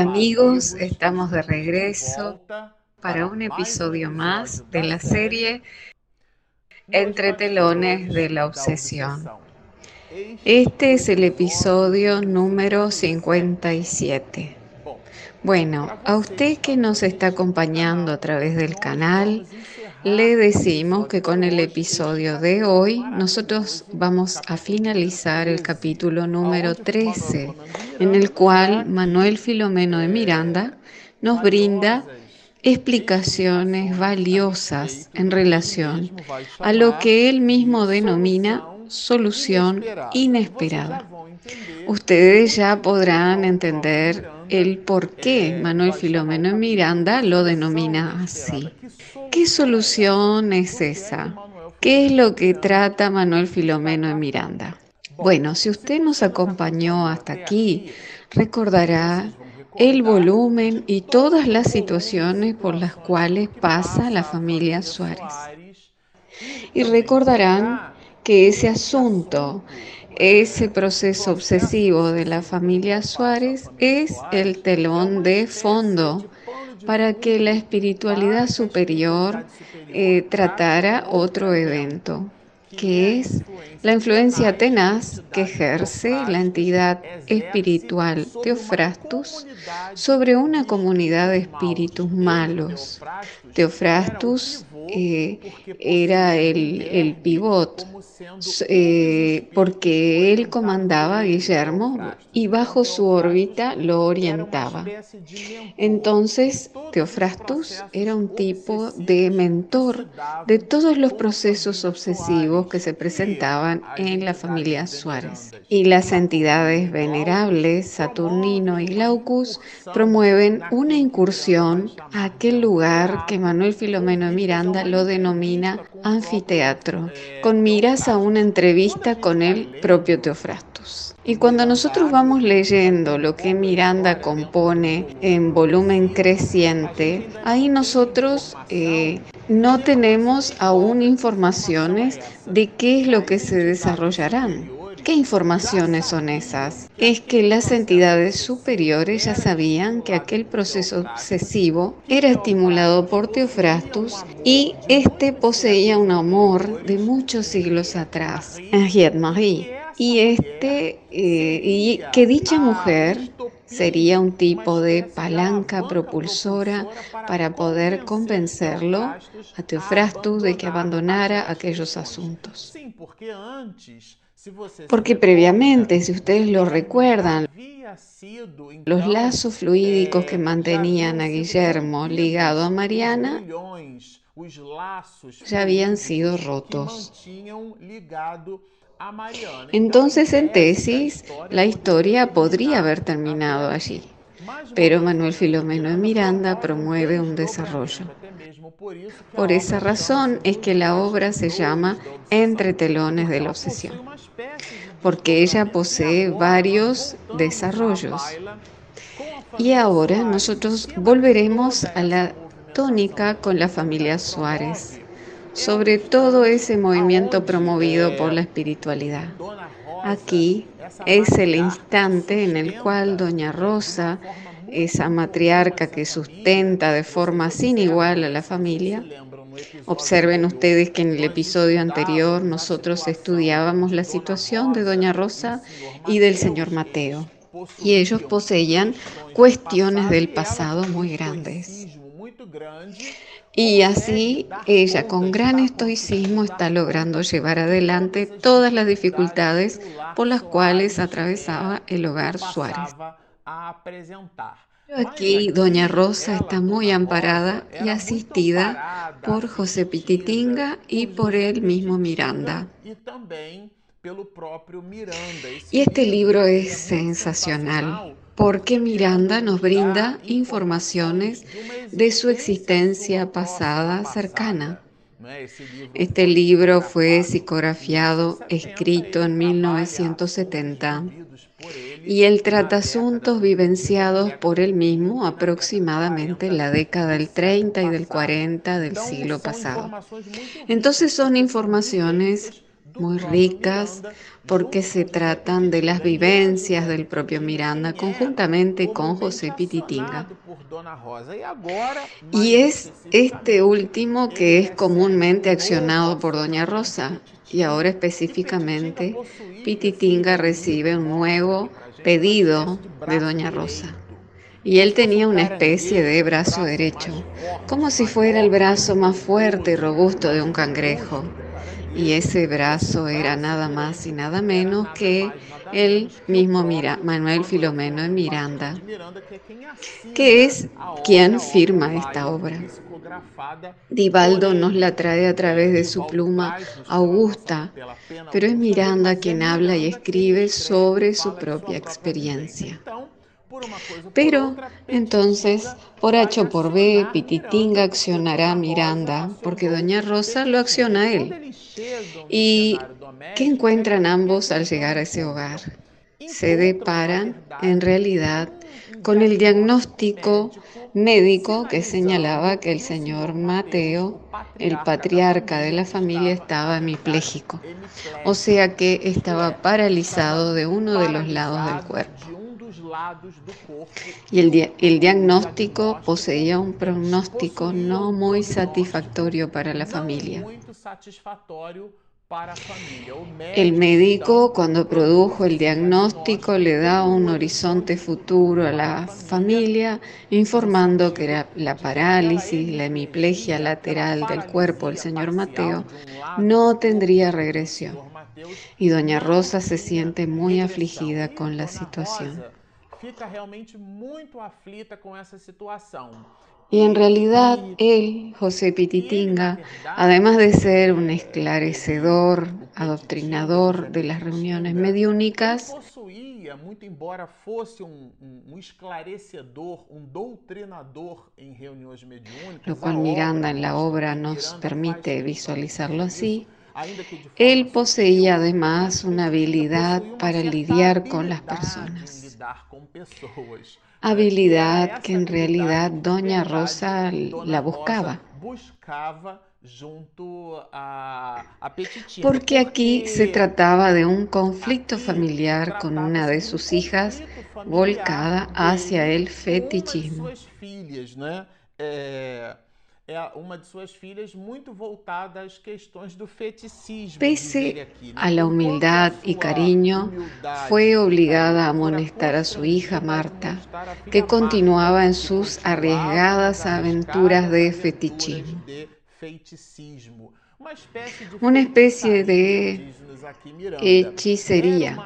Amigos, estamos de regreso para un episodio más de la serie Entre telones de la obsesión. Este es el episodio número 57. Bueno, a usted que nos está acompañando a través del canal, le decimos que con el episodio de hoy nosotros vamos a finalizar el capítulo número 13, en el cual Manuel Filomeno de Miranda nos brinda explicaciones valiosas en relación a lo que él mismo denomina solución inesperada. Ustedes ya podrán entender el por qué Manuel Filomeno Miranda lo denomina así. ¿Qué solución es esa? ¿Qué es lo que trata Manuel Filomeno Miranda? Bueno, si usted nos acompañó hasta aquí, recordará el volumen y todas las situaciones por las cuales pasa la familia Suárez. Y recordarán que ese asunto, ese proceso obsesivo de la familia Suárez es el telón de fondo para que la espiritualidad superior eh, tratara otro evento, que es la influencia tenaz que ejerce la entidad espiritual Teofrastus sobre una comunidad de espíritus malos. Teofrastus eh, era el, el pivot, eh, porque él comandaba a Guillermo y bajo su órbita lo orientaba. Entonces, Teofrastus era un tipo de mentor de todos los procesos obsesivos que se presentaban en la familia Suárez. Y las entidades venerables, Saturnino y Glaucus, promueven una incursión a aquel lugar que Manuel Filomeno de Miranda lo denomina anfiteatro, con miras a una entrevista con el propio Y cuando nosotros vamos leyendo lo que Miranda compone en volumen creciente, ahí nosotros eh, no tenemos aún informaciones de qué es lo que se desarrollarán. ¿Qué informaciones son esas? Es que las entidades superiores ya sabían que aquel proceso obsesivo era estimulado por Teofrastus y este poseía un amor de muchos siglos atrás, Henriette Marie. Y, este, eh, y que dicha mujer sería un tipo de palanca propulsora para poder convencerlo a Teofrastus de que abandonara aquellos asuntos. Porque previamente, si ustedes lo recuerdan, los lazos fluídicos que mantenían a Guillermo ligado a Mariana ya habían sido rotos. Entonces, en tesis, la historia podría haber terminado allí, pero Manuel Filomeno de Miranda promueve un desarrollo. Por esa razón es que la obra se llama Entre telones de la obsesión, porque ella posee varios desarrollos. Y ahora nosotros volveremos a la tónica con la familia Suárez, sobre todo ese movimiento promovido por la espiritualidad. Aquí es el instante en el cual Doña Rosa esa matriarca que sustenta de forma sin igual a la familia. Observen ustedes que en el episodio anterior nosotros estudiábamos la situación de Doña Rosa y del señor Mateo. Y ellos poseían cuestiones del pasado muy grandes. Y así ella con gran estoicismo está logrando llevar adelante todas las dificultades por las cuales atravesaba el hogar Suárez. Aquí Doña Rosa está muy amparada y asistida por José Pititinga y por el mismo Miranda. Y este libro es sensacional porque Miranda nos brinda informaciones de su existencia pasada cercana. Este libro fue psicografiado, escrito en 1970 y él trata asuntos vivenciados por él mismo aproximadamente en la década del 30 y del 40 del siglo pasado. Entonces son informaciones muy ricas porque se tratan de las vivencias del propio Miranda conjuntamente con José Pititinga. Y es este último que es comúnmente accionado por Doña Rosa. Y ahora específicamente, Pititinga recibe un nuevo pedido de Doña Rosa. Y él tenía una especie de brazo derecho, como si fuera el brazo más fuerte y robusto de un cangrejo y ese brazo era nada más y nada menos que el mismo Manuel Filomeno de Miranda, que es quien firma esta obra. Divaldo nos la trae a través de su pluma augusta, pero es Miranda quien habla y escribe sobre su propia experiencia. Pero entonces, por H o por B, Pititinga accionará a Miranda, porque Doña Rosa lo acciona a él. ¿Y qué encuentran ambos al llegar a ese hogar? Se deparan, en realidad, con el diagnóstico médico que señalaba que el señor Mateo, el patriarca de la familia, estaba hemipléjico, o sea que estaba paralizado de uno de los lados del cuerpo. Y el, el diagnóstico poseía un pronóstico no muy satisfactorio para la familia. El médico, cuando produjo el diagnóstico, le da un horizonte futuro a la familia, informando que la parálisis, la hemiplegia lateral del cuerpo del señor Mateo no tendría regresión. Y doña Rosa se siente muy afligida con la situación fica realmente muito aflita com essa situação. Y en realidad él, José Pititinga, además de ser un esclarecedor, adoctrinador de las reuniones mediúnicas, muito embora fosse um, um, um esclarecedor, um doutrinador em reuniões mediúnicas, lo cual Miranda en la obra nos permite visualizarlo así, él poseía además una habilidad para lidiar con las personas habilidad que en realidad Doña Rosa la buscaba. Porque aquí se trataba de un conflicto familiar con una de sus hijas volcada hacia el fetichismo. Pese a la humildad y cariño, fue obligada a amonestar a su hija Marta, que continuaba en sus arriesgadas aventuras de fetichismo. Una especie de hechicería,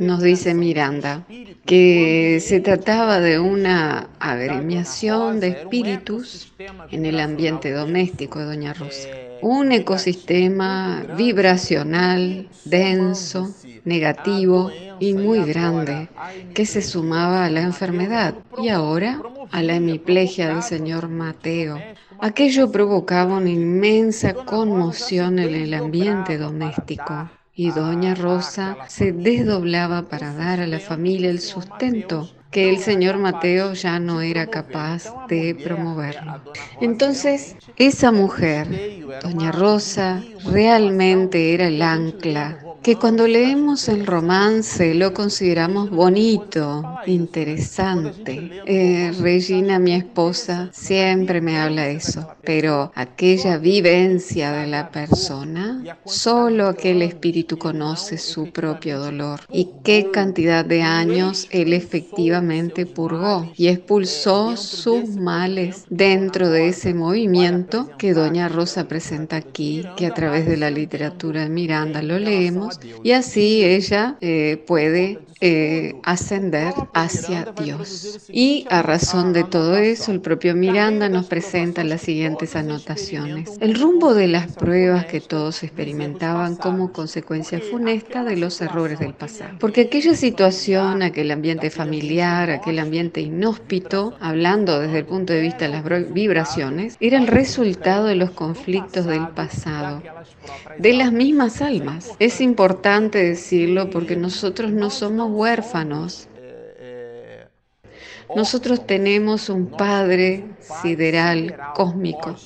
nos dice Miranda, que se trataba de una agremiación de espíritus en el ambiente doméstico de Doña Rosa. Un ecosistema vibracional, denso, negativo y muy grande, que se sumaba a la enfermedad y ahora a la hemiplegia del señor Mateo. Aquello provocaba una inmensa conmoción en el ambiente doméstico y doña Rosa se desdoblaba para dar a la familia el sustento que el señor Mateo ya no era capaz de promoverlo. Entonces, esa mujer, doña Rosa, realmente era el ancla que cuando leemos el romance lo consideramos bonito, interesante. Eh, Regina, mi esposa, siempre me habla de eso, pero aquella vivencia de la persona, solo aquel espíritu conoce su propio dolor y qué cantidad de años él efectivamente purgó y expulsó sus males dentro de ese movimiento que Doña Rosa presenta aquí, que a través de la literatura de Miranda lo leemos y así ella eh, puede eh, ascender hacia Dios. Y a razón de todo eso, el propio Miranda nos presenta las siguientes anotaciones. El rumbo de las pruebas que todos experimentaban como consecuencia funesta de los errores del pasado. Porque aquella situación, aquel ambiente familiar, aquel ambiente inhóspito, hablando desde el punto de vista de las vibraciones, era el resultado de los conflictos del pasado, de las mismas almas. Es importante decirlo porque nosotros no somos huérfanos. Nosotros tenemos un Padre sideral, cósmico,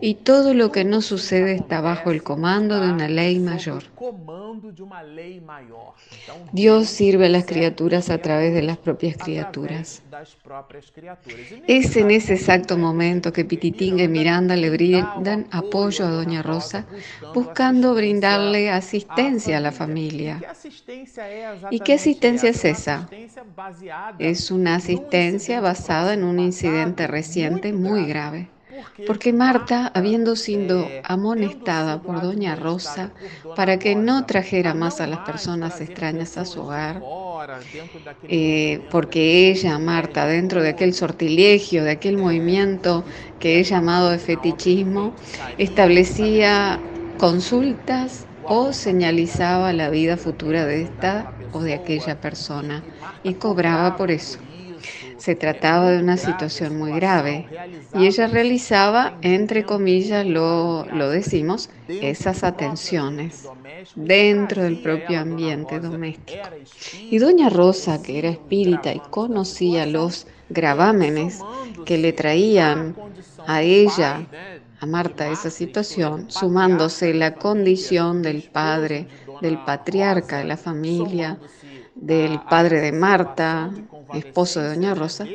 y todo lo que nos sucede está bajo el comando de una ley mayor. Dios sirve a las criaturas a través de las propias criaturas. Es en ese exacto momento que Pititinga y Miranda le brindan apoyo a Doña Rosa, buscando brindarle asistencia a la familia. ¿Y qué asistencia es esa? Es una asistencia basada en un incidente reciente muy grave. Porque Marta, habiendo sido amonestada por Doña Rosa para que no trajera más a las personas extrañas a su hogar, eh, porque ella, Marta, dentro de aquel sortilegio, de aquel movimiento que he llamado de fetichismo, establecía consultas o señalizaba la vida futura de esta o de aquella persona y cobraba por eso. Se trataba de una situación muy grave y ella realizaba, entre comillas, lo, lo decimos, esas atenciones dentro del propio ambiente doméstico. Y doña Rosa, que era espírita y conocía los gravámenes que le traían a ella, a Marta, esa situación, sumándose la condición del padre, del patriarca de la familia, del padre de Marta, esposo de Doña Rosa,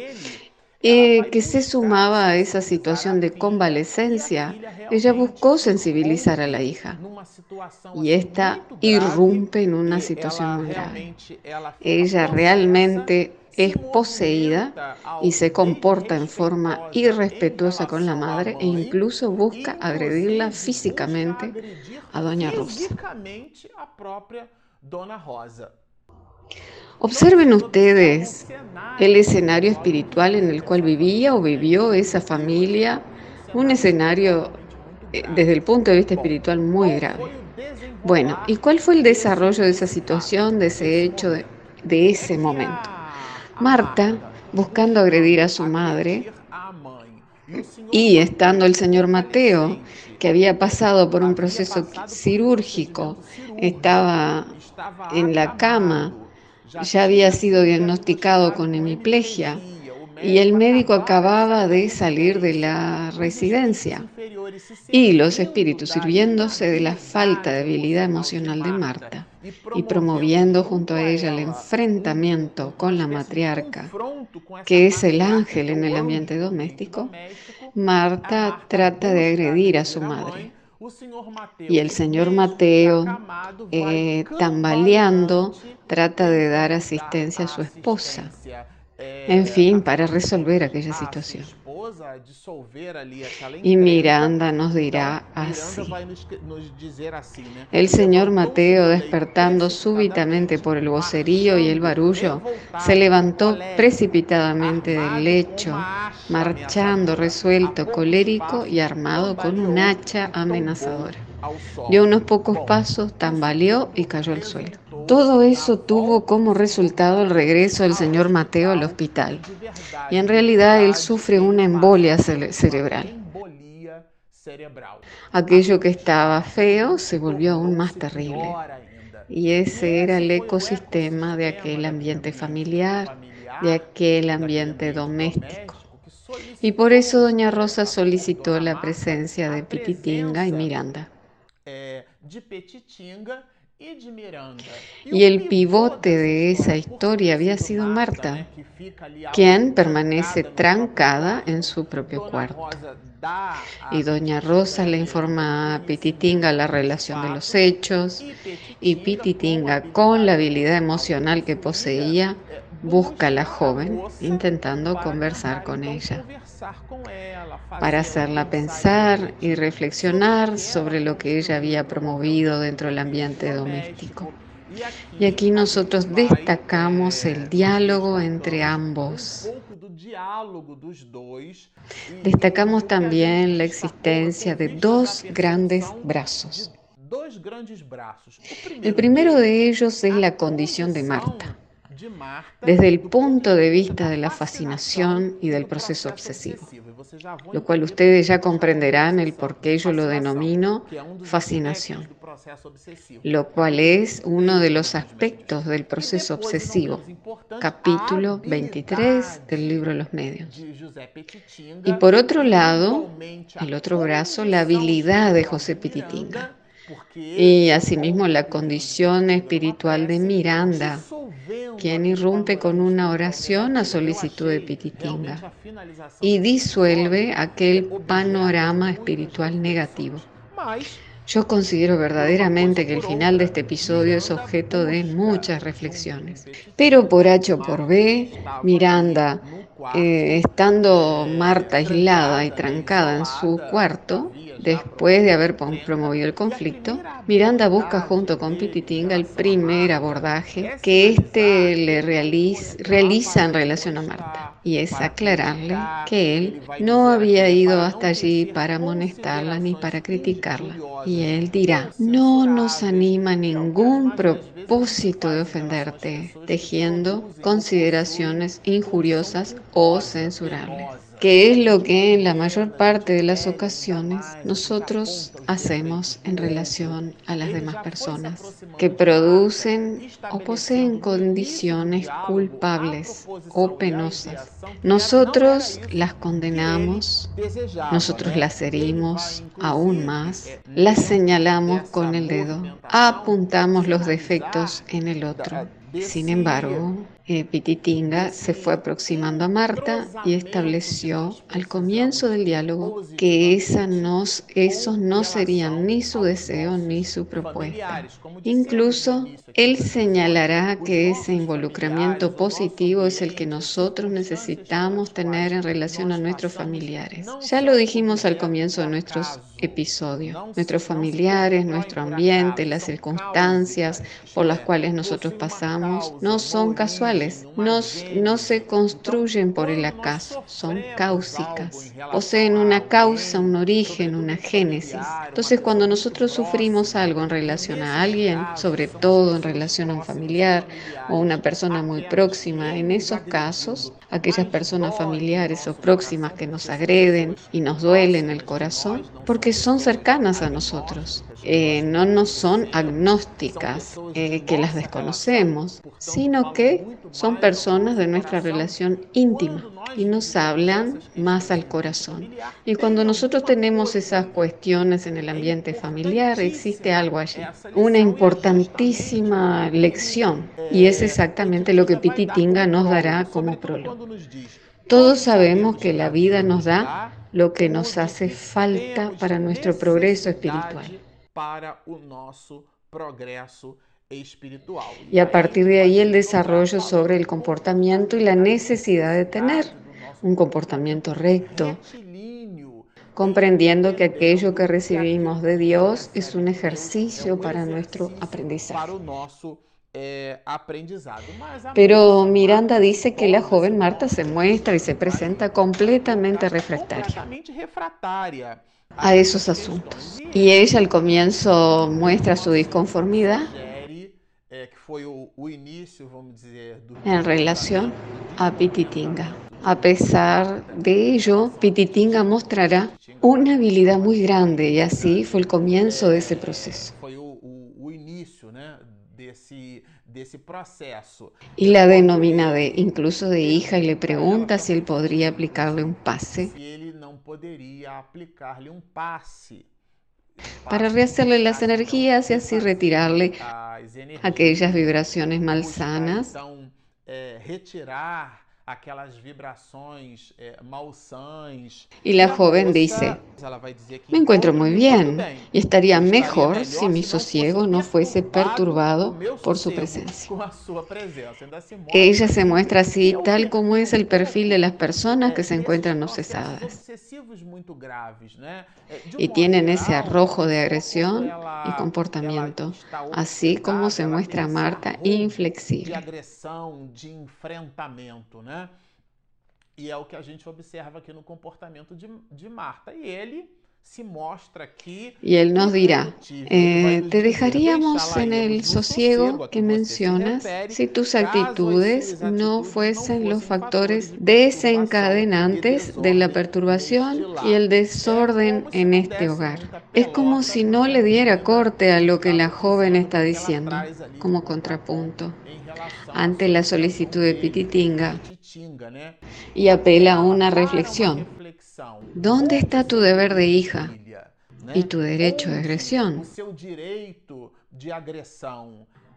eh, que se sumaba a esa situación de convalecencia, ella buscó sensibilizar a la hija y esta irrumpe en una situación muy grave. Ella realmente es poseída y se comporta en forma irrespetuosa con la madre e incluso busca agredirla físicamente a Doña Rosa. Observen ustedes el escenario espiritual en el cual vivía o vivió esa familia, un escenario eh, desde el punto de vista espiritual muy grave. Bueno, ¿y cuál fue el desarrollo de esa situación, de ese hecho, de, ese momento? Marta, buscando agredir a su madre, y estando el señor Mateo, que había pasado por un proceso quirúrgico, estaba en la cama ya había sido diagnosticado con hemiplegia y el médico acababa de salir de la residencia. Y los espíritus sirviéndose de la falta de habilidad emocional de Marta y promoviendo junto a ella el enfrentamiento con la matriarca, que es el ángel en el ambiente doméstico, Marta trata de agredir a su madre. Y el señor Mateo, eh, tambaleando, trata de dar asistencia a su esposa. En fin, para resolver aquella situación. Y Miranda nos dirá así. El señor Mateo, despertando súbitamente por el vocerío y el barullo, se levantó precipitadamente del lecho, marchando resuelto, colérico y armado con un hacha amenazadora. Dio unos pocos pasos, tambaleó y cayó al suelo. Todo eso tuvo como resultado el regreso del señor Mateo al hospital. Y en realidad él sufre una embolia cerebral. Aquello que estaba feo se volvió aún más terrible. Y ese era el ecosistema de aquel ambiente familiar, de aquel ambiente doméstico. Y por eso doña Rosa solicitó la presencia de Pititinga y Miranda. Y el pivote de esa historia había sido Marta, quien permanece trancada en su propio cuarto. Y doña Rosa le informa a Pititinga la relación de los hechos y Pititinga, con la habilidad emocional que poseía, busca a la joven intentando conversar con ella para hacerla pensar y reflexionar sobre lo que ella había promovido dentro del ambiente doméstico. Y aquí nosotros destacamos el diálogo entre ambos. Destacamos también la existencia de dos grandes brazos. El primero de ellos es la condición de Marta desde el punto de vista de la fascinación y del proceso obsesivo, lo cual ustedes ya comprenderán el por qué yo lo denomino fascinación, lo cual es uno de los aspectos del proceso obsesivo, capítulo 23 del libro Los Medios. Y por otro lado, el otro brazo, la habilidad de José Pititinga y asimismo la condición espiritual de Miranda, quien irrumpe con una oración a solicitud de Pititinga y disuelve aquel panorama espiritual negativo. Yo considero verdaderamente que el final de este episodio es objeto de muchas reflexiones. Pero por H o por B, Miranda, eh, estando Marta aislada y trancada en su cuarto, Después de haber promovido el conflicto, Miranda busca junto con Pititinga el primer abordaje que éste le realiza, en relación a Marta, y es aclararle que él no había ido hasta allí para amonestarla ni para criticarla. Y él dirá, no nos anima ningún propósito de ofenderte, tejiendo consideraciones injuriosas o censurables que es lo que en la mayor parte de las ocasiones nosotros hacemos en relación a las demás personas, que producen o poseen condiciones culpables o penosas. Nosotros las condenamos, nosotros las herimos aún más, las señalamos con el dedo, apuntamos los defectos en el otro. Sin embargo, Pititinga se fue aproximando a Marta y estableció al comienzo del diálogo que esos no serían ni su deseo ni su propuesta. Incluso él señalará que ese involucramiento positivo es el que nosotros necesitamos tener en relación a nuestros familiares. Ya lo dijimos al comienzo de nuestros episodios. Nuestros familiares, nuestro ambiente, las circunstancias por las cuales nosotros pasamos no son casuales no, se construyen por el acaso, son cáusicas, poseen una causa, un origen, una génesis. Entonces cuando nosotros sufrimos algo en relación a alguien, sobre todo en relación a un familiar o una persona muy próxima, en esos casos, aquellas personas familiares o próximas que nos agreden y nos duelen el corazón, porque son cercanas a nosotros. Eh, no nos son agnósticas, eh, que las desconocemos, sino que son personas de nuestra relación íntima y nos hablan más al corazón. Y cuando nosotros tenemos esas cuestiones en el ambiente familiar, existe algo allí, una importantísima lección, y es exactamente lo que Pititinga nos dará como prólogo. Todos sabemos que la vida nos da lo que nos hace falta para nuestro progreso espiritual para progreso espiritual. Y a partir de ahí el desarrollo sobre el comportamiento y la necesidad de tener un comportamiento recto, comprendiendo que aquello que recibimos de Dios es un ejercicio para nuestro aprendizaje. Pero Miranda dice que la joven Marta se muestra y se presenta completamente refractaria a esos asuntos. Y ella al comienzo muestra su disconformidad en relación a Pititinga. A pesar de ello, Pititinga mostrará una habilidad muy grande y así fue el comienzo de ese proceso. Y la denomina de incluso de hija y le pregunta si él podría aplicarle un pase para rehacerle las energías y así retirarle aquellas vibraciones malsanas Y la joven dice, me encuentro muy bien. y estaría mejor si mi sosiego no fuese perturbado por su presencia. Ella se muestra así tal como es el perfil de las personas que se encuentran obsesadas. y tienen ese arrojo de agresión y comportamiento, así como se muestra Marta inflexible. E é o que a gente observa aqui no comportamento de, de Marta. E ele Y él nos dirá, eh, te dejaríamos en el sosiego que mencionas si tus actitudes no fuesen los factores desencadenantes de la perturbación y el desorden en este hogar. Es como si no le diera corte a lo que la joven está diciendo, como contrapunto ante la solicitud de Pititinga y apela a una reflexión. ¿Dónde está tu deber de hija? y tu derecho de agresión.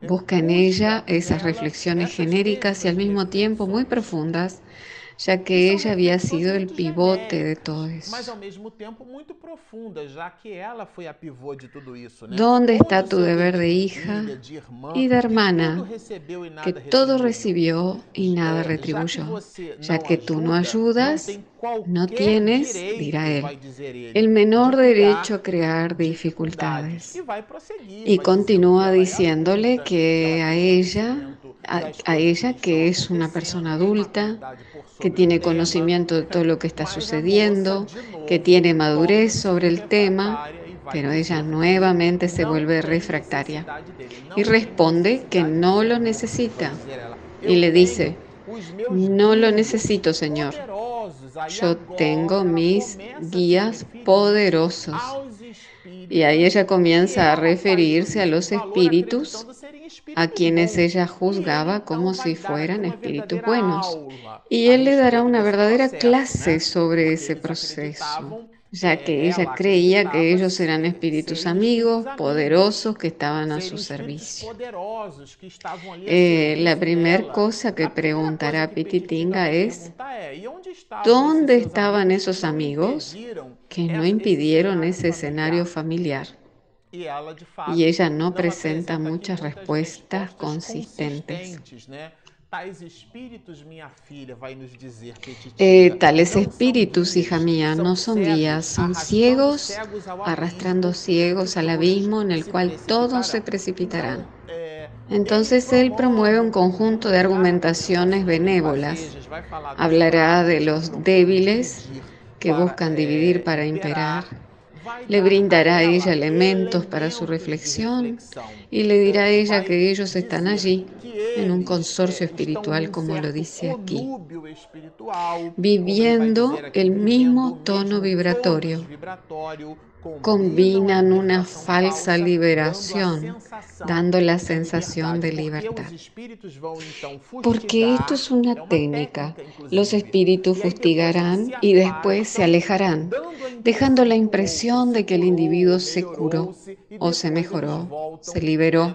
Busca en ella esas reflexiones genéricas y al mismo tiempo muy profundas ya que ella había sido el pivote de todo eso. ¿Dónde está tu deber de hija y de hermana, que todo recibió y nada retribuyó? Ya que tú no ayudas, no tienes, dirá él, el menor derecho a crear dificultades. Y continúa diciéndole que a ella, a, ella que es una persona adulta, que tiene conocimiento de todo lo que está sucediendo, que tiene madurez sobre el tema, pero ella nuevamente se vuelve refractaria y responde que no lo necesita. Y le dice, no lo necesito, Señor. Yo tengo mis guías poderosos. Y ahí ella comienza a referirse a los espíritus a quienes ella juzgaba como si fueran espíritus buenos. Y él le dará una verdadera clase sobre ese proceso ya que ella creía que ellos eran espíritus amigos, poderosos, que estaban a su servicio. Eh, la primera cosa que preguntará Pititinga es, ¿dónde estaban esos amigos que no impidieron ese escenario familiar? Y ella no presenta muchas respuestas consistentes. Eh, tales espíritus, hija mía, no son guías, son ciegos, arrastrando ciegos al abismo en el cual todos se precipitarán. Entonces él promueve un conjunto de argumentaciones benévolas. Hablará de los débiles que buscan dividir para imperar le brindará a ella elementos para su reflexión y le dirá a ella que ellos están allí en un consorcio espiritual, como lo dice aquí, viviendo el mismo tono vibratorio combinan una falsa liberación, dando la sensación de libertad. Porque esto es una técnica. Los espíritus fustigarán y después se alejarán, dejando la impresión de que el individuo se curó o se mejoró, se liberó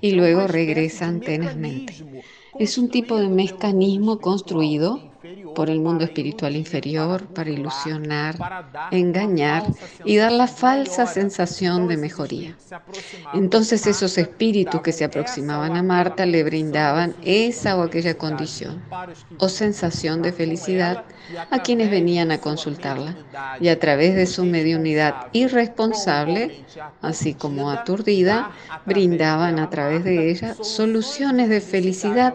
y luego regresan tenazmente. Es un tipo de mecanismo construido por el mundo espiritual inferior para ilusionar, engañar y dar la falsa sensación de mejoría. Entonces esos espíritus que se aproximaban a Marta le brindaban esa o aquella condición o sensación de felicidad a quienes venían a consultarla y a través de su mediunidad irresponsable, así como aturdida, brindaban a través de ella soluciones de felicidad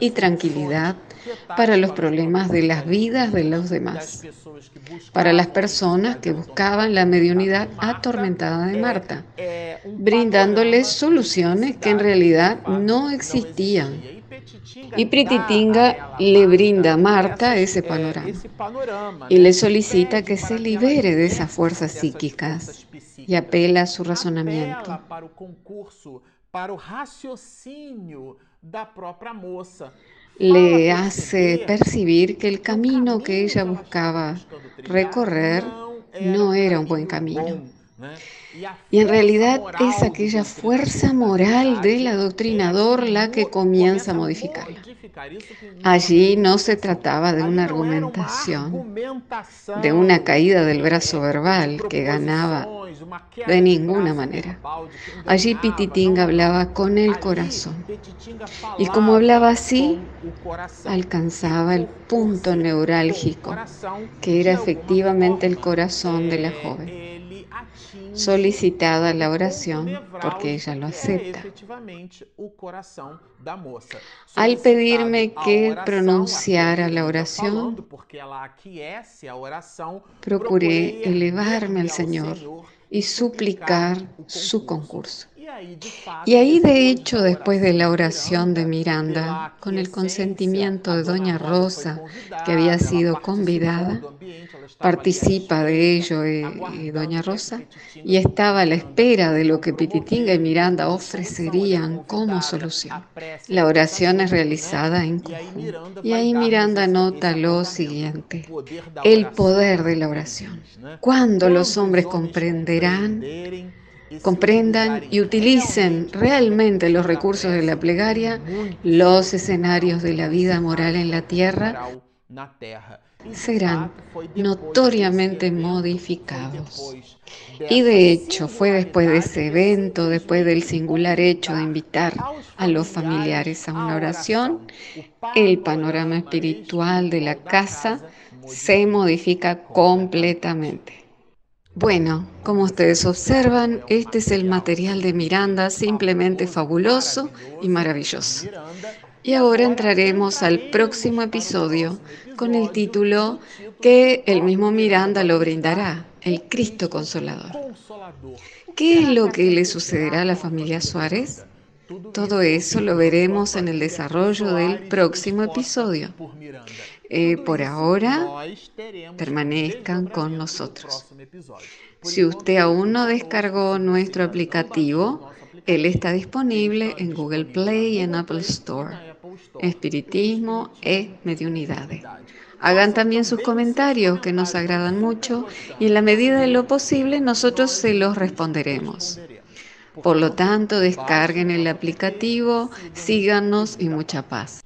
y tranquilidad para los problemas de las vidas de los demás, para las personas que buscaban la mediunidad atormentada de Marta, brindándoles soluciones que en realidad no existían. Y Prititinga le brinda a Marta ese panorama y le solicita que se libere de esas fuerzas psíquicas y apela a su razonamiento. Para le hace percibir que el camino que ella buscaba recorrer no era un buen camino. Y en realidad es aquella fuerza moral del adoctrinador la que comienza a modificarla. Allí no se trataba de una argumentación, de una caída del brazo verbal que ganaba de ninguna manera. Allí Pititinga hablaba con el corazón. Y como hablaba así, alcanzaba el punto neurálgico, que era efectivamente el corazón de la joven solicitada la oración porque ella lo acepta. Al pedirme que pronunciara la oración, procuré elevarme al Señor y suplicar su concurso. Y ahí, de hecho, después de la oración de Miranda, con el consentimiento de Doña Rosa, que había sido convidada, participa de ello eh, eh, Doña Rosa y estaba a la espera de lo que Pititinga y Miranda ofrecerían como solución. La oración es realizada en conjunto. Y ahí Miranda nota lo siguiente, el poder de la oración. Cuando los hombres comprenderán comprendan y utilicen realmente los recursos de la plegaria, los escenarios de la vida moral en la tierra serán notoriamente modificados. Y de hecho fue después de ese evento, después del singular hecho de invitar a los familiares a una oración, el panorama espiritual de la casa se modifica completamente. Bueno, como ustedes observan, este es el material de Miranda, simplemente fabuloso y maravilloso. Y ahora entraremos al próximo episodio con el título que el mismo Miranda lo brindará, el Cristo Consolador. ¿Qué es lo que le sucederá a la familia Suárez? Todo eso lo veremos en el desarrollo del próximo episodio. Eh, por ahora, permanezcan con nosotros. Si usted aún no descargó nuestro aplicativo, él está disponible en Google Play y en Apple Store. Espiritismo e mediunidades. Hagan también sus comentarios que nos agradan mucho y en la medida de lo posible nosotros se los responderemos. Por lo tanto, descarguen el aplicativo, síganos y mucha paz.